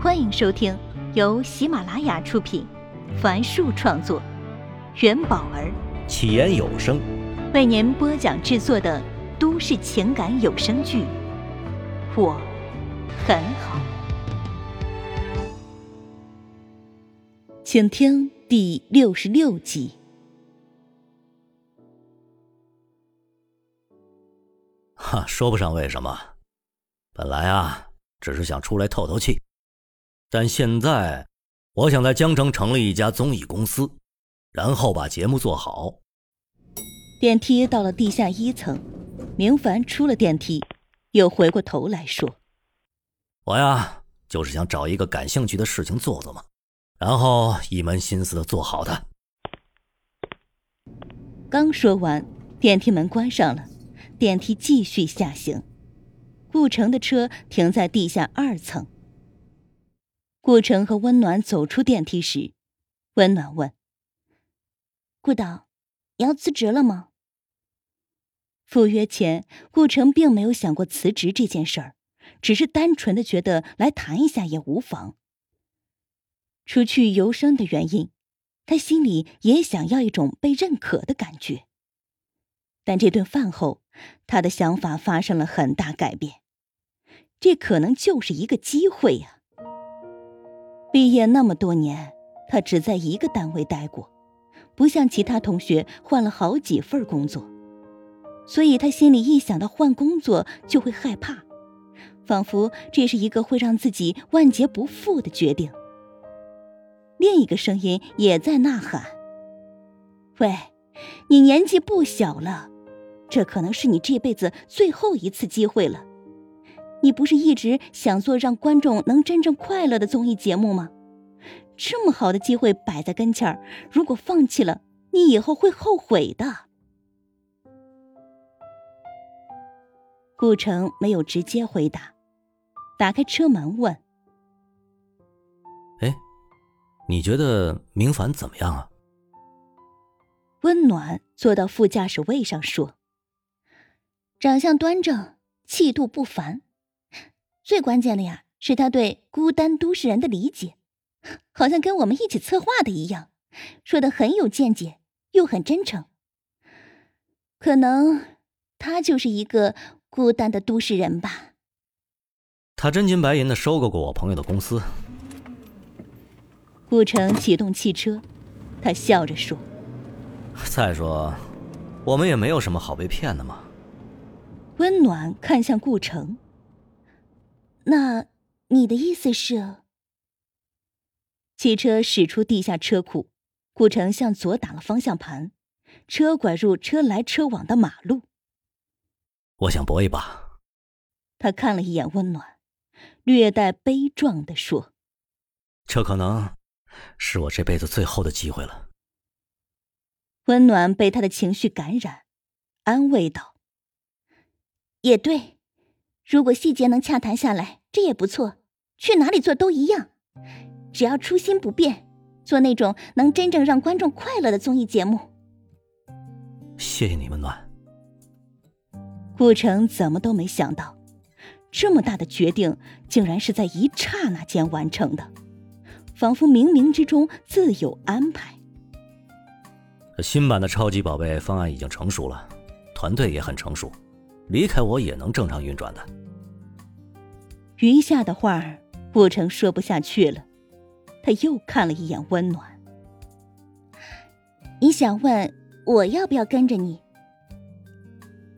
欢迎收听由喜马拉雅出品，凡树创作，元宝儿起言有声为您播讲制作的都市情感有声剧《我很好》，请听第六十六集。哈，说不上为什么，本来啊，只是想出来透透气。但现在，我想在江城成立一家综艺公司，然后把节目做好。电梯到了地下一层，明凡出了电梯，又回过头来说：“我呀，就是想找一个感兴趣的事情做做嘛，然后一门心思的做好它。”刚说完，电梯门关上了，电梯继续下行。顾城的车停在地下二层。顾城和温暖走出电梯时，温暖问：“顾导，你要辞职了吗？”赴约前，顾城并没有想过辞职这件事儿，只是单纯的觉得来谈一下也无妨。除去由生的原因，他心里也想要一种被认可的感觉。但这顿饭后，他的想法发生了很大改变，这可能就是一个机会呀。毕业那么多年，他只在一个单位待过，不像其他同学换了好几份工作，所以他心里一想到换工作就会害怕，仿佛这是一个会让自己万劫不复的决定。另一个声音也在呐喊：“喂，你年纪不小了，这可能是你这辈子最后一次机会了。”你不是一直想做让观众能真正快乐的综艺节目吗？这么好的机会摆在跟前儿，如果放弃了，你以后会后悔的。顾城没有直接回答，打开车门问：“哎，你觉得明凡怎么样啊？”温暖坐到副驾驶位上说：“长相端正，气度不凡。”最关键的呀，是他对孤单都市人的理解，好像跟我们一起策划的一样，说的很有见解，又很真诚。可能他就是一个孤单的都市人吧。他真金白银的收购过我朋友的公司。顾城启动汽车，他笑着说：“再说，我们也没有什么好被骗的嘛。”温暖看向顾城。那你的意思是？汽车驶出地下车库，顾城向左打了方向盘，车拐入车来车往的马路。我想搏一把。他看了一眼温暖，略带悲壮的说：“这可能是我这辈子最后的机会了。”温暖被他的情绪感染，安慰道：“也对。”如果细节能洽谈下来，这也不错。去哪里做都一样，只要初心不变，做那种能真正让观众快乐的综艺节目。谢谢你，温暖。顾城怎么都没想到，这么大的决定竟然是在一刹那间完成的，仿佛冥冥之中自有安排。新版的超级宝贝方案已经成熟了，团队也很成熟。离开我也能正常运转的。余下的话，顾城说不下去了，他又看了一眼温暖。你想问我要不要跟着你？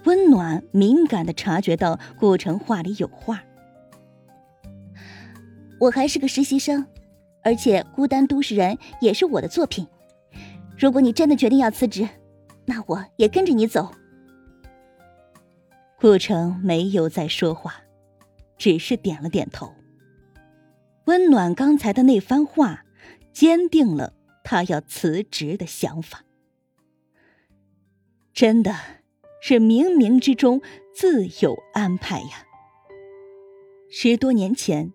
温暖敏感的察觉到顾城话里有话。我还是个实习生，而且孤单都市人也是我的作品。如果你真的决定要辞职，那我也跟着你走。顾城没有再说话，只是点了点头。温暖刚才的那番话，坚定了他要辞职的想法。真的，是冥冥之中自有安排呀。十多年前，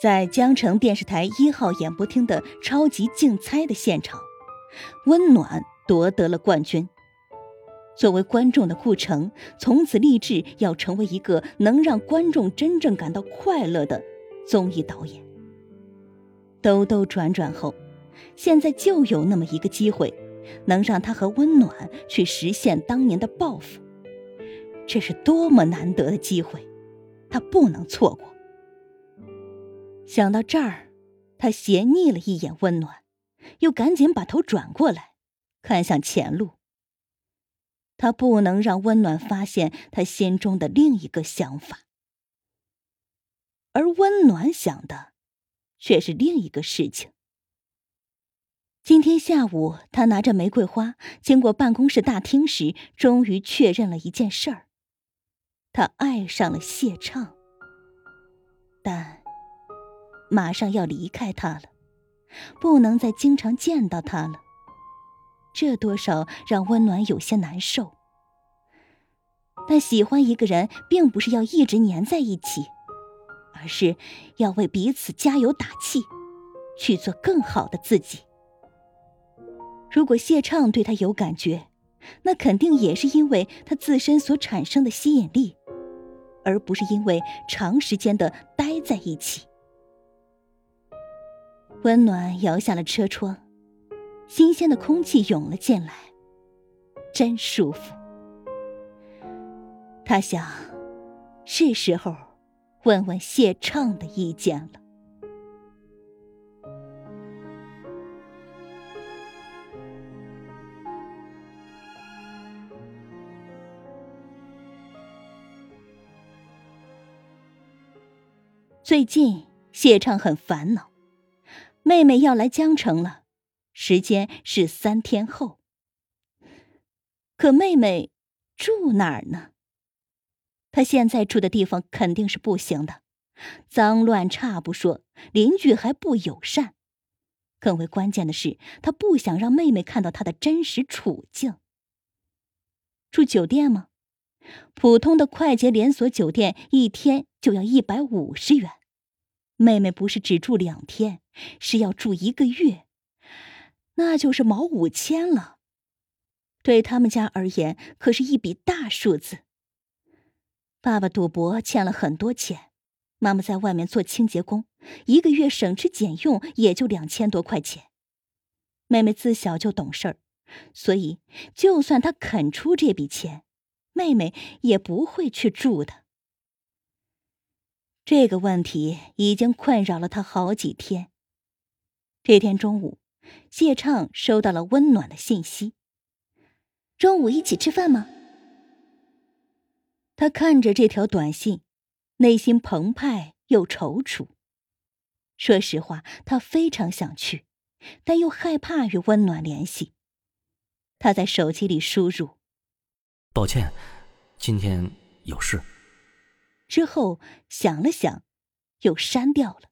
在江城电视台一号演播厅的超级竞猜的现场，温暖夺得了冠军。作为观众的顾城，从此立志要成为一个能让观众真正感到快乐的综艺导演。兜兜转转后，现在就有那么一个机会，能让他和温暖去实现当年的抱负。这是多么难得的机会，他不能错过。想到这儿，他斜睨了一眼温暖，又赶紧把头转过来，看向前路。他不能让温暖发现他心中的另一个想法，而温暖想的，却是另一个事情。今天下午，他拿着玫瑰花经过办公室大厅时，终于确认了一件事儿：他爱上了谢畅，但马上要离开他了，不能再经常见到他了。这多少让温暖有些难受。但喜欢一个人，并不是要一直黏在一起，而是要为彼此加油打气，去做更好的自己。如果谢畅对他有感觉，那肯定也是因为他自身所产生的吸引力，而不是因为长时间的待在一起。温暖摇下了车窗。新鲜的空气涌了进来，真舒服。他想，是时候问问谢畅的意见了。最近，谢畅很烦恼，妹妹要来江城了。时间是三天后，可妹妹住哪儿呢？她现在住的地方肯定是不行的，脏乱差不说，邻居还不友善。更为关键的是，她不想让妹妹看到她的真实处境。住酒店吗？普通的快捷连锁酒店一天就要一百五十元，妹妹不是只住两天，是要住一个月。那就是毛五千了，对他们家而言可是一笔大数字。爸爸赌博欠了很多钱，妈妈在外面做清洁工，一个月省吃俭用也就两千多块钱。妹妹自小就懂事儿，所以就算她肯出这笔钱，妹妹也不会去住的。这个问题已经困扰了她好几天。这天中午。谢畅收到了温暖的信息：“中午一起吃饭吗？”他看着这条短信，内心澎湃又踌躇。说实话，他非常想去，但又害怕与温暖联系。他在手机里输入：“抱歉，今天有事。”之后想了想，又删掉了。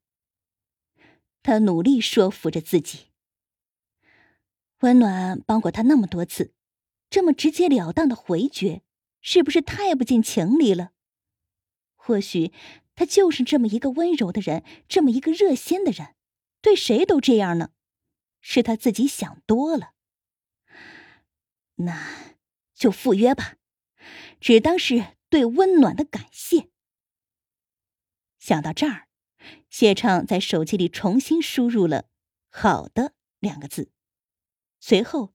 他努力说服着自己。温暖帮过他那么多次，这么直截了当的回绝，是不是太不近情理了？或许他就是这么一个温柔的人，这么一个热心的人，对谁都这样呢？是他自己想多了。那就赴约吧，只当是对温暖的感谢。想到这儿，谢畅在手机里重新输入了“好的”两个字。随后，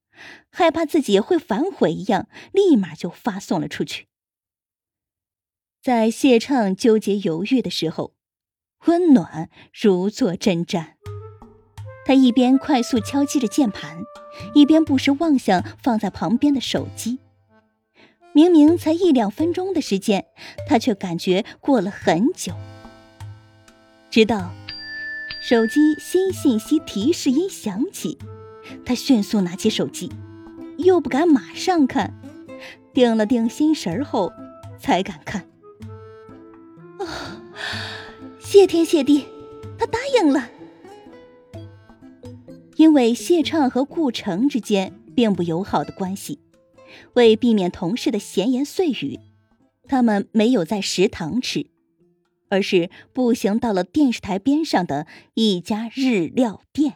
害怕自己会反悔一样，立马就发送了出去。在谢畅纠结犹豫的时候，温暖如坐针毡。他一边快速敲击着键盘，一边不时望向放在旁边的手机。明明才一两分钟的时间，他却感觉过了很久。直到手机新信息提示音响起。他迅速拿起手机，又不敢马上看，定了定心神后，才敢看。哦，谢天谢地，他答应了。因为谢畅和顾城之间并不友好的关系，为避免同事的闲言碎语，他们没有在食堂吃，而是步行到了电视台边上的一家日料店。